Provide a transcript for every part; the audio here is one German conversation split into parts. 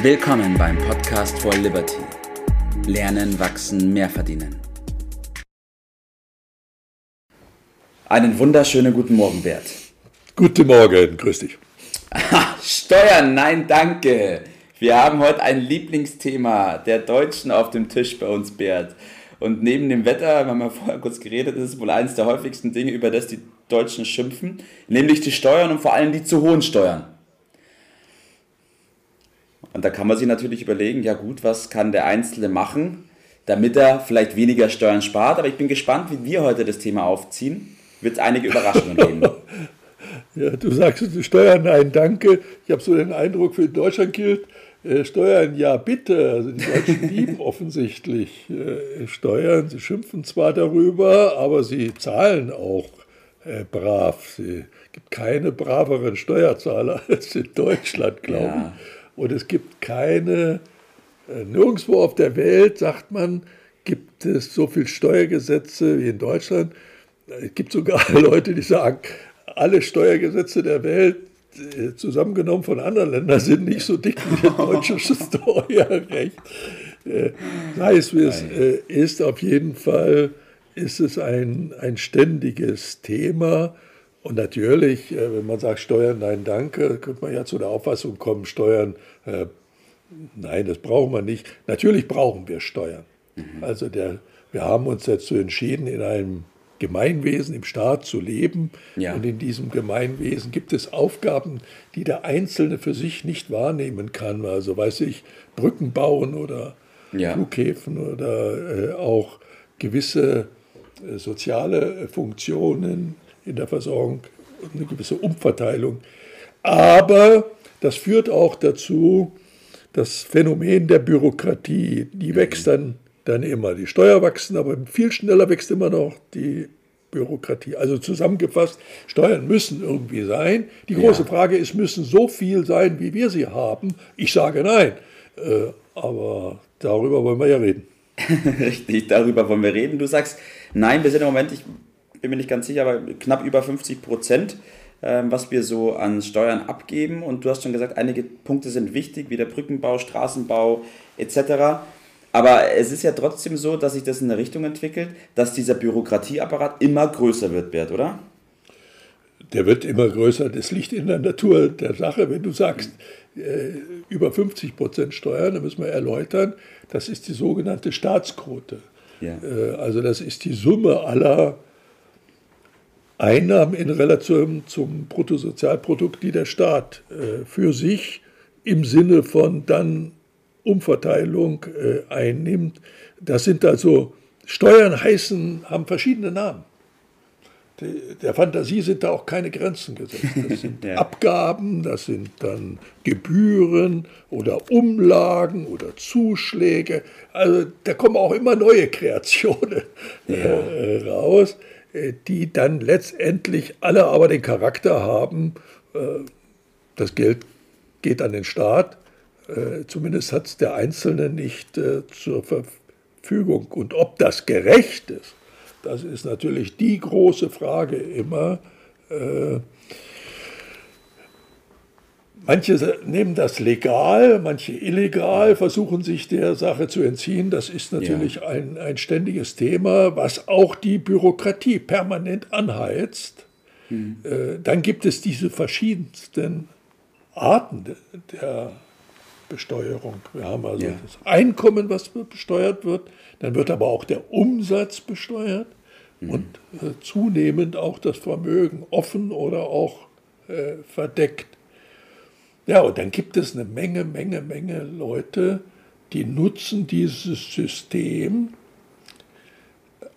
Willkommen beim Podcast for Liberty. Lernen, wachsen, mehr verdienen. Einen wunderschönen guten Morgen, Bert. Guten Morgen, grüß dich. Steuern, nein, danke. Wir haben heute ein Lieblingsthema der Deutschen auf dem Tisch bei uns, Bert. Und neben dem Wetter, wir haben ja vorher kurz geredet, ist es wohl eines der häufigsten Dinge, über das die Deutschen schimpfen, nämlich die Steuern und vor allem die zu hohen Steuern. Und da kann man sich natürlich überlegen, ja gut, was kann der Einzelne machen, damit er vielleicht weniger Steuern spart. Aber ich bin gespannt, wie wir heute das Thema aufziehen. Wird es einige Überraschungen geben. Ja, du sagst Steuern, nein, danke. Ich habe so den Eindruck, für Deutschland gilt, äh, Steuern, ja bitte. Also die Deutschen lieben offensichtlich äh, Steuern. Sie schimpfen zwar darüber, aber sie zahlen auch äh, brav. Es gibt keine braveren Steuerzahler als in Deutschland, glaube ja. ich. Und es gibt keine, äh, nirgendwo auf der Welt, sagt man, gibt es so viele Steuergesetze wie in Deutschland. Es gibt sogar Leute, die sagen, alle Steuergesetze der Welt äh, zusammengenommen von anderen Ländern sind nicht so dick wie das deutsche Steuerrecht. Äh, sei es wie es ist, auf jeden Fall ist es ein, ein ständiges Thema. Und natürlich, äh, wenn man sagt Steuern, nein, danke, könnte man ja zu der Auffassung kommen, Steuern, äh, nein, das brauchen wir nicht. Natürlich brauchen wir Steuern. Mhm. Also der, wir haben uns dazu entschieden, in einem Gemeinwesen, im Staat zu leben. Ja. Und in diesem Gemeinwesen gibt es Aufgaben, die der Einzelne für sich nicht wahrnehmen kann. Also weiß ich, Brücken bauen oder ja. Flughäfen oder äh, auch gewisse äh, soziale Funktionen in der Versorgung und eine gewisse Umverteilung. Aber das führt auch dazu, das Phänomen der Bürokratie, die wächst dann, dann immer. Die Steuer wachsen, aber viel schneller wächst immer noch die Bürokratie. Also zusammengefasst, Steuern müssen irgendwie sein. Die große ja. Frage ist, müssen so viel sein, wie wir sie haben? Ich sage nein. Äh, aber darüber wollen wir ja reden. Richtig, darüber wollen wir reden. Du sagst, nein, wir sind im Moment, ich bin mir nicht ganz sicher, aber knapp über 50 Prozent, ähm, was wir so an Steuern abgeben. Und du hast schon gesagt, einige Punkte sind wichtig, wie der Brückenbau, Straßenbau etc. Aber es ist ja trotzdem so, dass sich das in eine Richtung entwickelt, dass dieser Bürokratieapparat immer größer wird, Bert, oder? Der wird immer größer. Das liegt in der Natur der Sache. Wenn du sagst, äh, über 50 Prozent Steuern, dann müssen wir erläutern, das ist die sogenannte Staatsquote. Ja. Äh, also das ist die Summe aller Einnahmen in Relation zum Bruttosozialprodukt, die der Staat äh, für sich im Sinne von dann Umverteilung äh, einnimmt. Das sind also Steuern heißen, haben verschiedene Namen. Der Fantasie sind da auch keine Grenzen gesetzt. Das sind ja. Abgaben, das sind dann Gebühren oder Umlagen oder Zuschläge. Also da kommen auch immer neue Kreationen ja. äh, raus. Äh, die dann letztendlich alle aber den Charakter haben, äh, das Geld geht an den Staat, äh, zumindest hat es der Einzelne nicht zur Verfügung. Und ob das gerecht ist, das ist natürlich die große Frage immer. Manche nehmen das legal, manche illegal, versuchen sich der Sache zu entziehen. Das ist natürlich ja. ein, ein ständiges Thema, was auch die Bürokratie permanent anheizt. Mhm. Äh, dann gibt es diese verschiedensten Arten der Besteuerung. Wir haben also ja. das Einkommen, was besteuert wird, dann wird aber auch der Umsatz besteuert mhm. und äh, zunehmend auch das Vermögen offen oder auch äh, verdeckt. Ja, und dann gibt es eine Menge, Menge, Menge Leute, die nutzen dieses System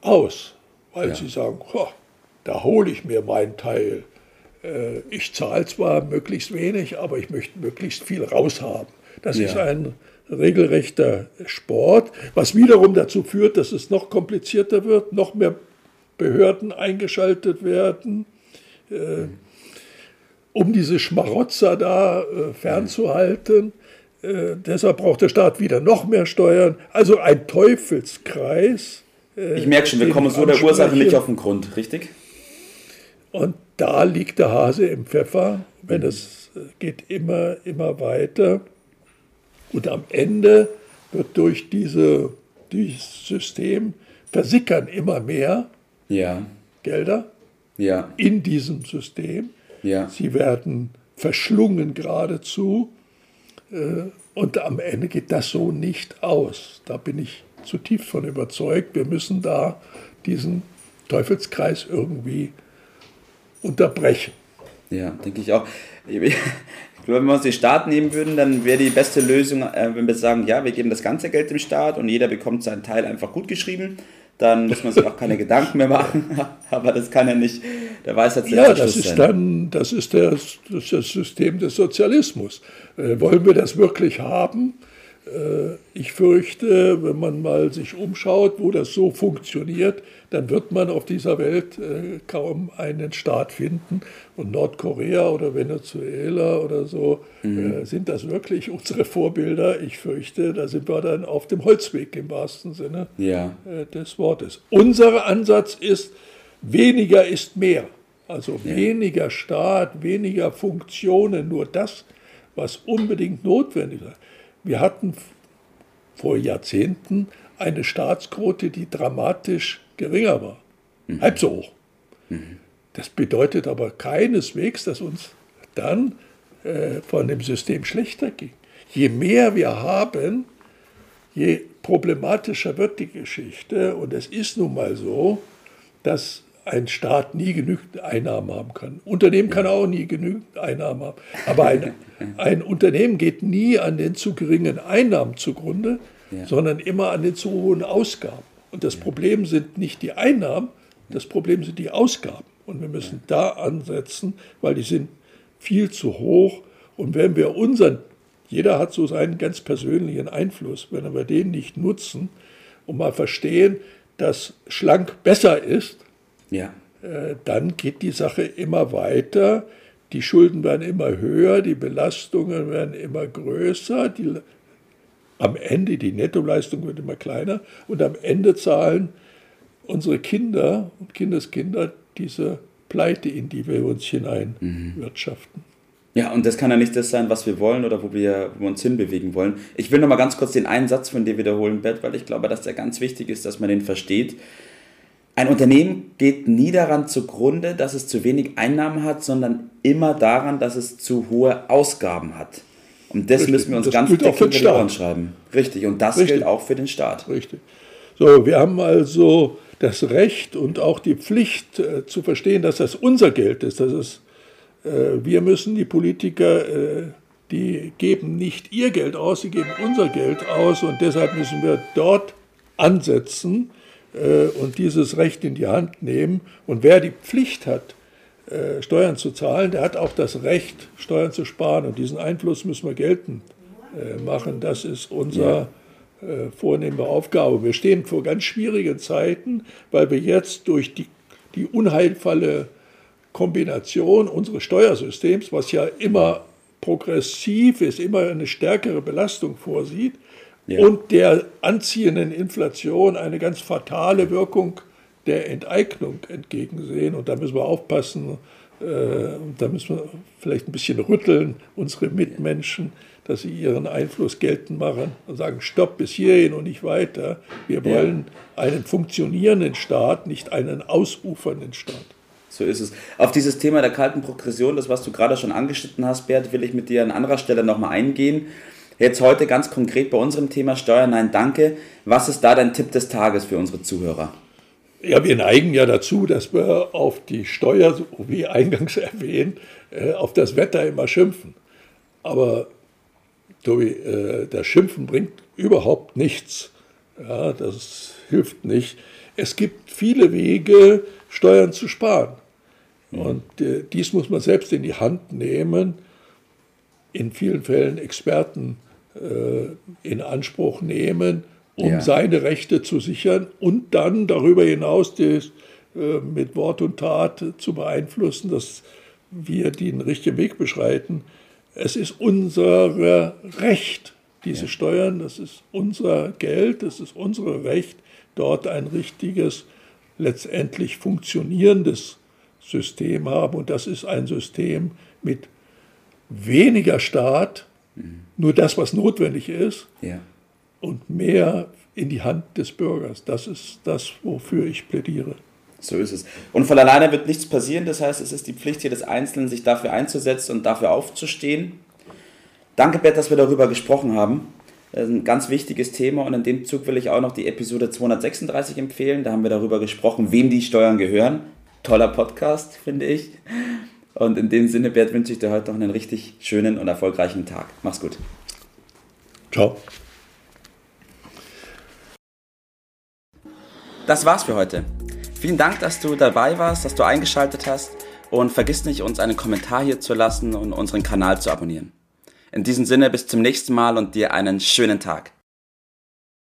aus, weil ja. sie sagen, da hole ich mir meinen Teil. Äh, ich zahle zwar möglichst wenig, aber ich möchte möglichst viel raushaben. Das ja. ist ein regelrechter Sport, was wiederum dazu führt, dass es noch komplizierter wird, noch mehr Behörden eingeschaltet werden. Äh, mhm um diese Schmarotzer da äh, fernzuhalten. Äh, deshalb braucht der Staat wieder noch mehr Steuern. Also ein Teufelskreis. Äh, ich merke schon, wir kommen so der Ursache nicht auf den Grund, richtig? Und da liegt der Hase im Pfeffer, wenn mhm. es äh, geht immer, immer weiter. Und am Ende wird durch diese, dieses System versickern immer mehr ja. Gelder ja. in diesem System. Ja. Sie werden verschlungen geradezu. Äh, und am Ende geht das so nicht aus. Da bin ich zutiefst von überzeugt. Wir müssen da diesen Teufelskreis irgendwie unterbrechen. Ja, denke ich auch. Ich glaube, wenn wir uns den Staat nehmen würden, dann wäre die beste Lösung, äh, wenn wir sagen, ja, wir geben das ganze Geld dem Staat und jeder bekommt seinen Teil einfach gut geschrieben dann muss man sich auch keine Gedanken mehr machen. Aber das kann ja nicht der Weisheit Ja, das ist sein. dann, das ist, der, das ist das System des Sozialismus. Äh, wollen wir das wirklich haben? Äh, ich fürchte, wenn man mal sich umschaut, wo das so funktioniert, dann wird man auf dieser Welt äh, kaum einen Staat finden. Und Nordkorea oder Venezuela oder so, mhm. sind das wirklich unsere Vorbilder? Ich fürchte, da sind wir dann auf dem Holzweg im wahrsten Sinne ja. des Wortes. Unser Ansatz ist, weniger ist mehr. Also ja. weniger Staat, weniger Funktionen, nur das, was unbedingt notwendig ist. Wir hatten vor Jahrzehnten eine Staatsquote, die dramatisch geringer war. Mhm. Halb so hoch. Mhm. Das bedeutet aber keineswegs, dass uns dann äh, von dem System schlechter ging. Je mehr wir haben, je problematischer wird die Geschichte. Und es ist nun mal so, dass ein Staat nie genügend Einnahmen haben kann. Unternehmen kann auch nie genügend Einnahmen haben. Aber ein, ein Unternehmen geht nie an den zu geringen Einnahmen zugrunde, ja. sondern immer an den zu hohen Ausgaben. Und das ja. Problem sind nicht die Einnahmen, das Problem sind die Ausgaben. Und wir müssen da ansetzen, weil die sind viel zu hoch. Und wenn wir unseren, jeder hat so seinen ganz persönlichen Einfluss, wenn wir den nicht nutzen und mal verstehen, dass schlank besser ist, ja. Äh, dann geht die Sache immer weiter. Die Schulden werden immer höher, die Belastungen werden immer größer, die, am Ende die Nettoleistung wird immer kleiner und am Ende zahlen unsere Kinder und Kindeskinder diese Pleite, in die wir uns hineinwirtschaften. Mhm. Ja, und das kann ja nicht das sein, was wir wollen oder wo wir, wo wir uns hinbewegen wollen. Ich will noch mal ganz kurz den einen Satz von dir wiederholen, Bert, weil ich glaube, dass der ganz wichtig ist, dass man den versteht. Ein Unternehmen geht nie daran zugrunde, dass es zu wenig Einnahmen hat, sondern immer daran, dass es zu hohe Ausgaben hat. Und das Richtig. müssen wir uns das ganz dick hinter die Ohren schreiben. Richtig, und das Richtig. gilt auch für den Staat. Richtig. So, wir haben also das Recht und auch die Pflicht äh, zu verstehen, dass das unser Geld ist. Das ist äh, wir müssen, die Politiker, äh, die geben nicht ihr Geld aus, sie geben unser Geld aus und deshalb müssen wir dort ansetzen und dieses Recht in die Hand nehmen. Und wer die Pflicht hat, äh, Steuern zu zahlen, der hat auch das Recht, Steuern zu sparen. Und diesen Einfluss müssen wir geltend äh, machen. Das ist unser ja. vornehme Aufgabe. Wir stehen vor ganz schwierigen Zeiten, weil wir jetzt durch die, die unheilvolle Kombination unseres Steuersystems, was ja immer progressiv ist, immer eine stärkere Belastung vorsieht, ja. und der anziehenden Inflation eine ganz fatale Wirkung der Enteignung entgegensehen. Und da müssen wir aufpassen, äh, da müssen wir vielleicht ein bisschen rütteln, unsere Mitmenschen, dass sie ihren Einfluss geltend machen und sagen, stopp bis hierhin und nicht weiter. Wir wollen ja. einen funktionierenden Staat, nicht einen ausufernden Staat. So ist es. Auf dieses Thema der kalten Progression, das was du gerade schon angeschnitten hast, Bert, will ich mit dir an anderer Stelle nochmal eingehen. Jetzt heute ganz konkret bei unserem Thema Steuern, nein, danke. Was ist da dein Tipp des Tages für unsere Zuhörer? Ja, wir neigen ja dazu, dass wir auf die Steuer, wie eingangs erwähnt, äh, auf das Wetter immer schimpfen. Aber Tobi, äh, das Schimpfen bringt überhaupt nichts. Ja, das hilft nicht. Es gibt viele Wege, Steuern zu sparen. Und äh, dies muss man selbst in die Hand nehmen. In vielen Fällen Experten in Anspruch nehmen, um ja. seine Rechte zu sichern und dann darüber hinaus das, äh, mit Wort und Tat zu beeinflussen, dass wir den richtigen Weg beschreiten. Es ist unser Recht, diese ja. Steuern, das ist unser Geld, das ist unser Recht, dort ein richtiges, letztendlich funktionierendes System haben. Und das ist ein System mit weniger Staat, mhm nur das, was notwendig ist Ja. und mehr in die Hand des Bürgers. Das ist das, wofür ich plädiere. So ist es. Und von alleine wird nichts passieren. Das heißt, es ist die Pflicht jedes Einzelnen, sich dafür einzusetzen und dafür aufzustehen. Danke, Bert, dass wir darüber gesprochen haben. Das ist ein ganz wichtiges Thema und in dem Zug will ich auch noch die Episode 236 empfehlen. Da haben wir darüber gesprochen, wem die Steuern gehören. Toller Podcast, finde ich. Und in dem Sinne, Bert, wünsche ich dir heute noch einen richtig schönen und erfolgreichen Tag. Mach's gut. Ciao. Das war's für heute. Vielen Dank, dass du dabei warst, dass du eingeschaltet hast und vergiss nicht, uns einen Kommentar hier zu lassen und unseren Kanal zu abonnieren. In diesem Sinne, bis zum nächsten Mal und dir einen schönen Tag.